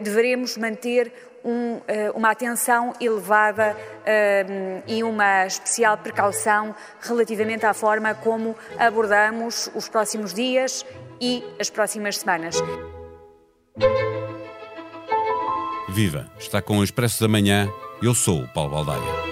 devemos manter um, uma atenção elevada e uma especial precaução relativamente à forma como abordamos os próximos dias e as próximas semanas. Viva! Está com o Expresso da Manhã. Eu sou o Paulo Baldaia.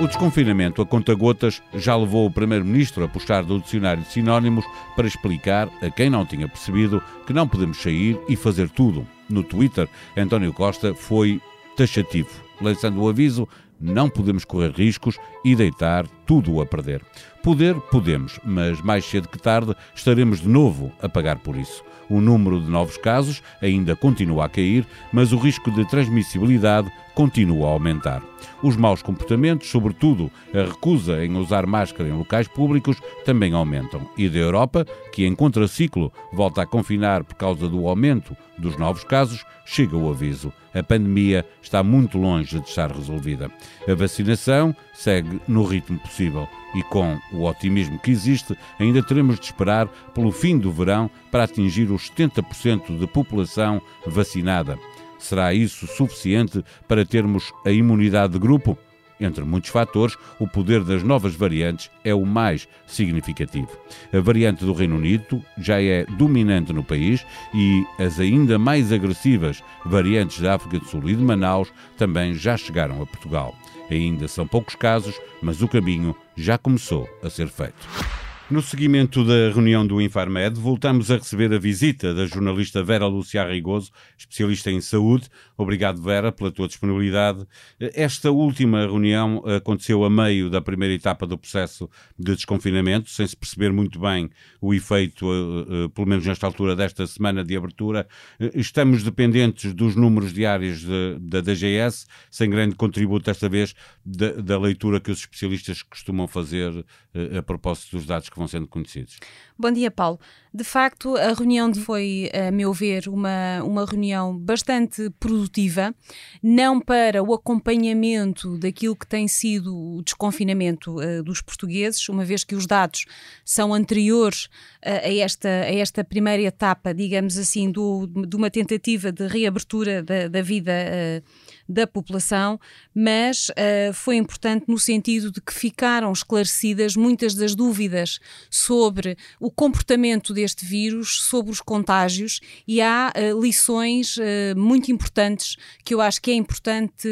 O desconfinamento a conta-gotas já levou o Primeiro-Ministro a puxar do dicionário de sinónimos para explicar a quem não tinha percebido que não podemos sair e fazer tudo. No Twitter, António Costa foi taxativo, lançando o aviso: não podemos correr riscos e deitar tudo a perder. Poder, podemos, mas mais cedo que tarde estaremos de novo a pagar por isso. O número de novos casos ainda continua a cair, mas o risco de transmissibilidade continua a aumentar. Os maus comportamentos, sobretudo a recusa em usar máscara em locais públicos, também aumentam. E da Europa, que em contraciclo volta a confinar por causa do aumento dos novos casos, chega o aviso. A pandemia está muito longe de estar resolvida. A vacinação segue no ritmo possível e com o otimismo que existe, ainda teremos de esperar pelo fim do verão para atingir os 70% de população vacinada. Será isso suficiente para termos a imunidade de grupo? Entre muitos fatores, o poder das novas variantes é o mais significativo. A variante do Reino Unido já é dominante no país e as ainda mais agressivas variantes da África do Sul e de Manaus também já chegaram a Portugal. Ainda são poucos casos, mas o caminho já começou a ser feito. No seguimento da reunião do Infarmed, voltamos a receber a visita da jornalista Vera Lúcia Arrigoso, especialista em saúde. Obrigado, Vera, pela tua disponibilidade. Esta última reunião aconteceu a meio da primeira etapa do processo de desconfinamento, sem se perceber muito bem o efeito, eh, eh, pelo menos nesta altura desta semana de abertura. Estamos dependentes dos números diários da DGS, sem grande contributo desta vez da, da leitura que os especialistas costumam fazer eh, a propósito dos dados que vão sendo conhecidos. Bom dia, Paulo. De facto, a reunião foi, a meu ver, uma, uma reunião bastante produtiva, não para o acompanhamento daquilo que tem sido o desconfinamento uh, dos portugueses, uma vez que os dados são anteriores uh, a, esta, a esta primeira etapa, digamos assim, do, de uma tentativa de reabertura da, da vida. Uh, da população, mas uh, foi importante no sentido de que ficaram esclarecidas muitas das dúvidas sobre o comportamento deste vírus, sobre os contágios, e há uh, lições uh, muito importantes que eu acho que é importante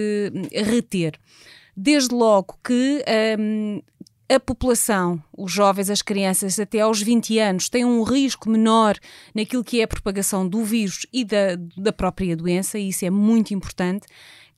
reter. Desde logo que um, a população, os jovens, as crianças até aos 20 anos, têm um risco menor naquilo que é a propagação do vírus e da, da própria doença, e isso é muito importante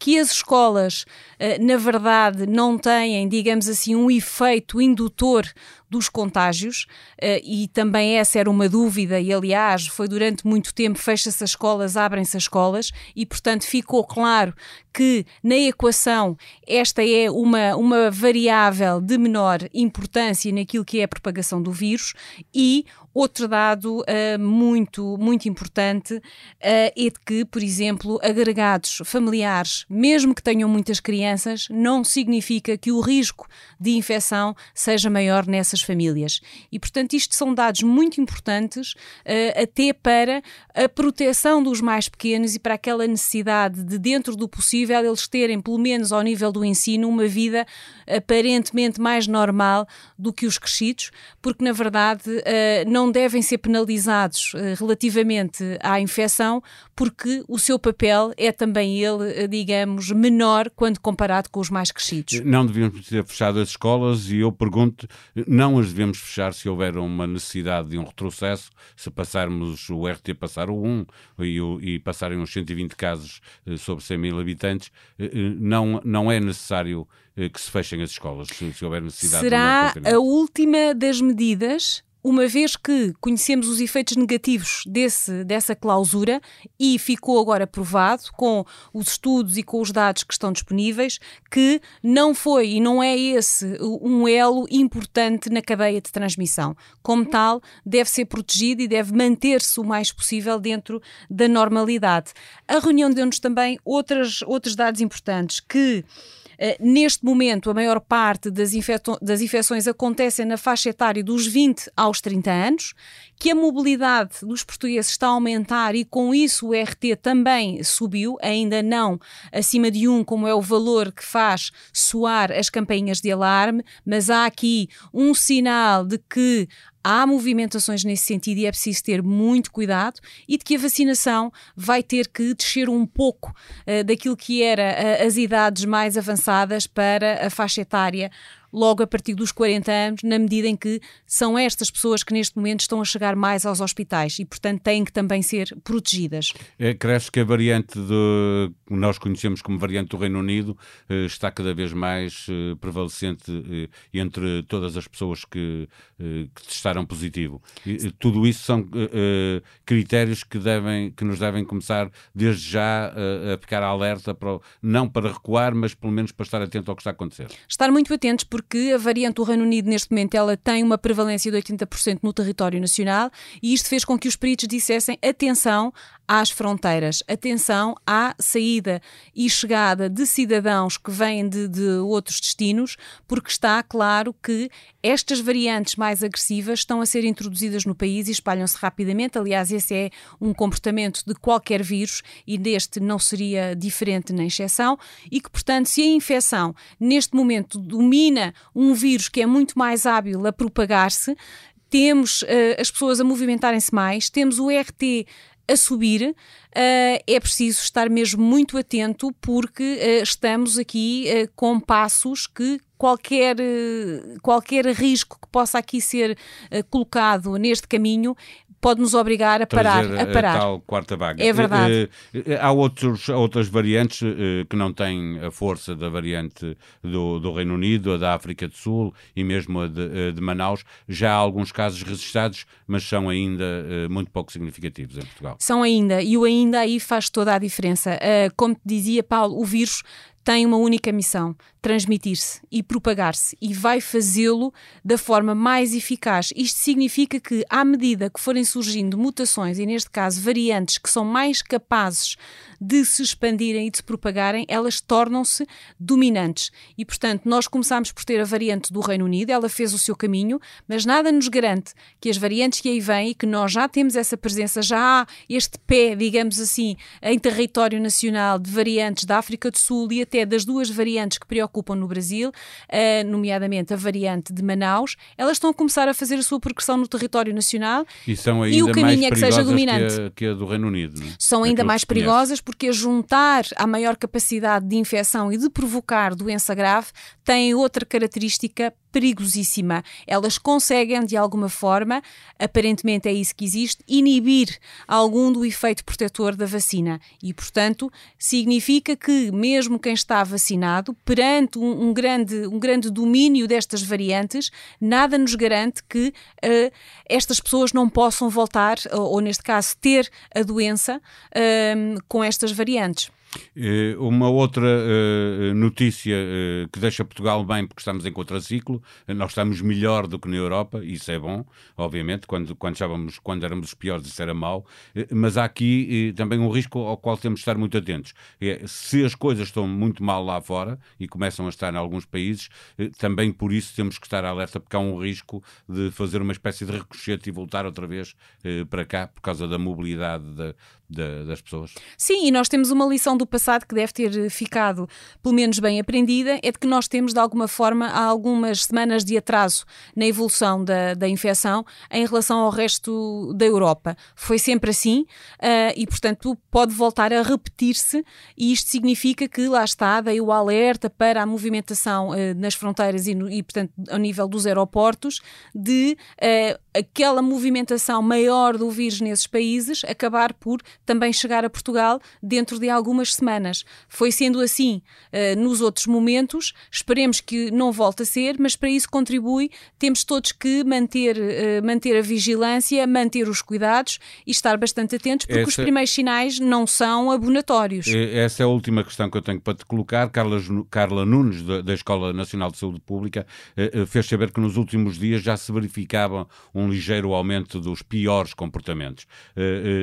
que as escolas, eh, na verdade, não têm, digamos assim, um efeito indutor dos contágios, eh, e também essa era uma dúvida, e aliás, foi durante muito tempo: fecha-se as escolas, abrem-se as escolas, e portanto ficou claro que na equação esta é uma, uma variável de menor importância naquilo que é a propagação do vírus, e Outro dado uh, muito, muito importante uh, é de que, por exemplo, agregados familiares, mesmo que tenham muitas crianças, não significa que o risco de infecção seja maior nessas famílias. E, portanto, isto são dados muito importantes uh, até para a proteção dos mais pequenos e para aquela necessidade de, dentro do possível, eles terem, pelo menos ao nível do ensino, uma vida aparentemente mais normal do que os crescidos, porque, na verdade, não não devem ser penalizados uh, relativamente à infecção, porque o seu papel é também ele, uh, digamos, menor quando comparado com os mais crescidos. Não devíamos ter fechado as escolas e eu pergunto, não as devemos fechar se houver uma necessidade de um retrocesso, se passarmos o RT passar o 1 e, e passarem os 120 casos uh, sobre 100 mil habitantes, não, não é necessário que se fechem as escolas, se, se houver necessidade. Será a última das medidas uma vez que conhecemos os efeitos negativos desse, dessa clausura e ficou agora provado com os estudos e com os dados que estão disponíveis que não foi e não é esse um elo importante na cadeia de transmissão. Como tal, deve ser protegido e deve manter-se o mais possível dentro da normalidade. A reunião deu-nos também outras, outros dados importantes que neste momento, a maior parte das, das infecções acontecem na faixa etária dos 20 aos 30 anos, que a mobilidade dos portugueses está a aumentar e com isso o RT também subiu, ainda não acima de um, como é o valor que faz soar as campainhas de alarme, mas há aqui um sinal de que há movimentações nesse sentido e é preciso ter muito cuidado e de que a vacinação vai ter que descer um pouco uh, daquilo que era uh, as idades mais avançadas para a faixa etária logo a partir dos 40 anos, na medida em que são estas pessoas que neste momento estão a chegar mais aos hospitais e, portanto, têm que também ser protegidas. É, cresce que a variante que nós conhecemos como variante do Reino Unido eh, está cada vez mais eh, prevalecente eh, entre todas as pessoas que, que testaram positivo. E, tudo isso são critérios que, devem, que nos devem começar desde já a ficar alerta, para, não para recuar, mas pelo menos para estar atento ao que está a acontecer. Estar muito atentos, porque porque a variante do Reino Unido, neste momento, ela tem uma prevalência de 80% no território nacional e isto fez com que os peritos dissessem atenção às fronteiras. Atenção à saída e chegada de cidadãos que vêm de, de outros destinos, porque está claro que estas variantes mais agressivas estão a ser introduzidas no país e espalham-se rapidamente. Aliás, esse é um comportamento de qualquer vírus e deste não seria diferente nem exceção. E que, portanto, se a infecção neste momento domina um vírus que é muito mais hábil a propagar-se, temos uh, as pessoas a movimentarem-se mais, temos o RT a subir, uh, é preciso estar mesmo muito atento porque uh, estamos aqui com passos que qualquer, qualquer risco que possa aqui ser colocado neste caminho pode nos obrigar a parar. A, parar. A tal quarta vaga. É verdade. Há outros, outras variantes que não têm a força da variante do, do Reino Unido, a da África do Sul e mesmo a de, de Manaus. Já há alguns casos registrados, mas são ainda muito pouco significativos em Portugal. São ainda, e o ainda aí faz toda a diferença. como te dizia Paulo, o vírus tem uma única missão: transmitir-se e propagar-se, e vai fazê-lo da forma mais eficaz. Isto significa que, à medida que forem surgindo mutações, e neste caso variantes que são mais capazes de se expandirem e de se propagarem, elas tornam-se dominantes. E, portanto, nós começámos por ter a variante do Reino Unido, ela fez o seu caminho, mas nada nos garante que as variantes que aí vêm e que nós já temos essa presença, já há este pé, digamos assim, em território nacional de variantes da África do Sul e até das duas variantes que preocupam no Brasil, uh, nomeadamente a variante de Manaus, elas estão a começar a fazer a sua progressão no território nacional e, são ainda e o caminho é que seja dominante. Que a, que a do Reino Unido. Não? São ainda mais perigosas porque a juntar à maior capacidade de infecção e de provocar doença grave têm outra característica perigosíssima. Elas conseguem, de alguma forma, aparentemente é isso que existe, inibir algum do efeito protetor da vacina. E, portanto, significa que, mesmo quem está vacinado, perante um, um grande, um grande domínio destas variantes, nada nos garante que uh, estas pessoas não possam voltar, ou, ou, neste caso, ter a doença uh, com estas variantes. Eh, uma outra uh, notícia uh, que deixa Portugal bem, porque estamos em contraciclo, nós estamos melhor do que na Europa, isso é bom, obviamente, quando, quando, estávamos, quando éramos os piores isso era mau, mas há aqui também um risco ao qual temos de estar muito atentos. É, se as coisas estão muito mal lá fora, e começam a estar em alguns países, também por isso temos que estar alerta, porque há um risco de fazer uma espécie de ricochete e voltar outra vez para cá, por causa da mobilidade da, da, das pessoas. Sim, e nós temos uma lição do passado que deve ter ficado pelo menos bem aprendida, é de que nós temos de alguma forma algumas semanas de atraso na evolução da, da infecção em relação ao resto da Europa. Foi sempre assim uh, e, portanto, pode voltar a repetir-se e isto significa que lá está, dei o alerta para a movimentação uh, nas fronteiras e, no, e, portanto, ao nível dos aeroportos de uh, aquela movimentação maior do vírus nesses países acabar por também chegar a Portugal dentro de algumas semanas. Foi sendo assim uh, nos outros momentos, esperemos que não volte a ser, mas para isso contribui, temos todos que manter, uh, manter a vigilância, manter os cuidados e estar bastante atentos, porque Essa... os primeiros sinais não são abonatórios. Essa é a última questão que eu tenho para te colocar. Carla, Carla Nunes, da, da Escola Nacional de Saúde Pública, uh, fez saber que nos últimos dias já se verificava um ligeiro aumento dos piores comportamentos,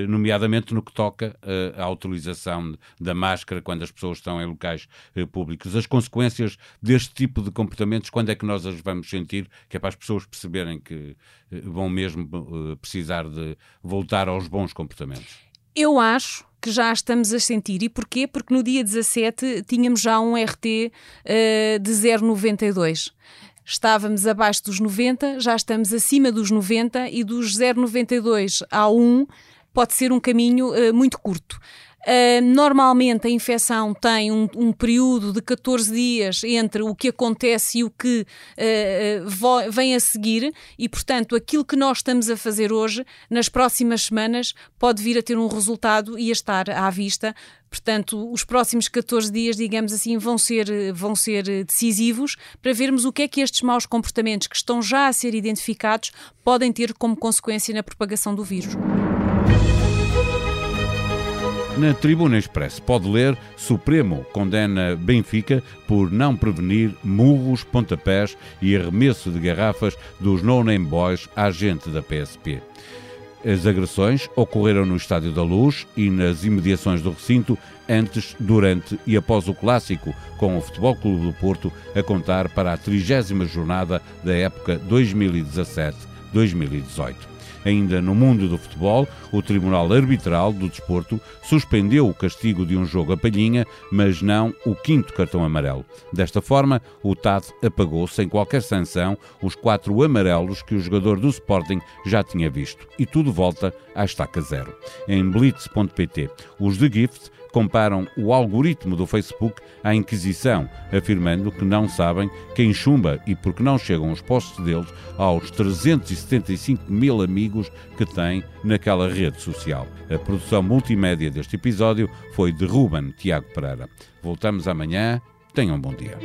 nomeadamente no que toca uh, à utilização da máscara quando as pessoas estão em locais uh, públicos. As consequências deste tipo de comportamentos, quando é que nós as vamos sentir, que é para as pessoas perceberem que uh, vão mesmo precisar de voltar aos bons comportamentos? Eu acho que já estamos a sentir. E porquê? Porque no dia 17 tínhamos já um RT uh, de 0,92 estávamos abaixo dos 90, já estamos acima dos 90 e dos 0,92 a 1 pode ser um caminho uh, muito curto. Uh, normalmente a infecção tem um, um, período de 14 dias entre o que acontece e o que uh, vem a seguir, e portanto aquilo que nós estamos a fazer hoje, nas próximas semanas, pode vir a ter um resultado e a estar à vista. Portanto, os próximos 14 dias, digamos assim, vão ser, vão ser decisivos para vermos o que é que estes maus comportamentos que estão já a ser identificados podem ter como consequência na propagação do vírus. Na Tribuna Express pode ler Supremo condena Benfica por não prevenir murros, pontapés e arremesso de garrafas dos no-name boys à gente da PSP. As agressões ocorreram no Estádio da Luz e nas imediações do recinto antes, durante e após o clássico, com o Futebol Clube do Porto a contar para a trigésima jornada da época 2017-2018. Ainda no mundo do futebol, o Tribunal Arbitral do Desporto suspendeu o castigo de um jogo a palhinha, mas não o quinto cartão amarelo. Desta forma, o TAD apagou sem qualquer sanção os quatro amarelos que o jogador do Sporting já tinha visto. E tudo volta à estaca zero. Em blitz.pt, os The Gift comparam o algoritmo do Facebook à Inquisição, afirmando que não sabem quem chumba e porque não chegam os posts deles aos 375 mil amigos que têm naquela rede social. A produção multimédia deste episódio foi de Ruben Tiago Pereira. Voltamos amanhã. Tenham um bom dia.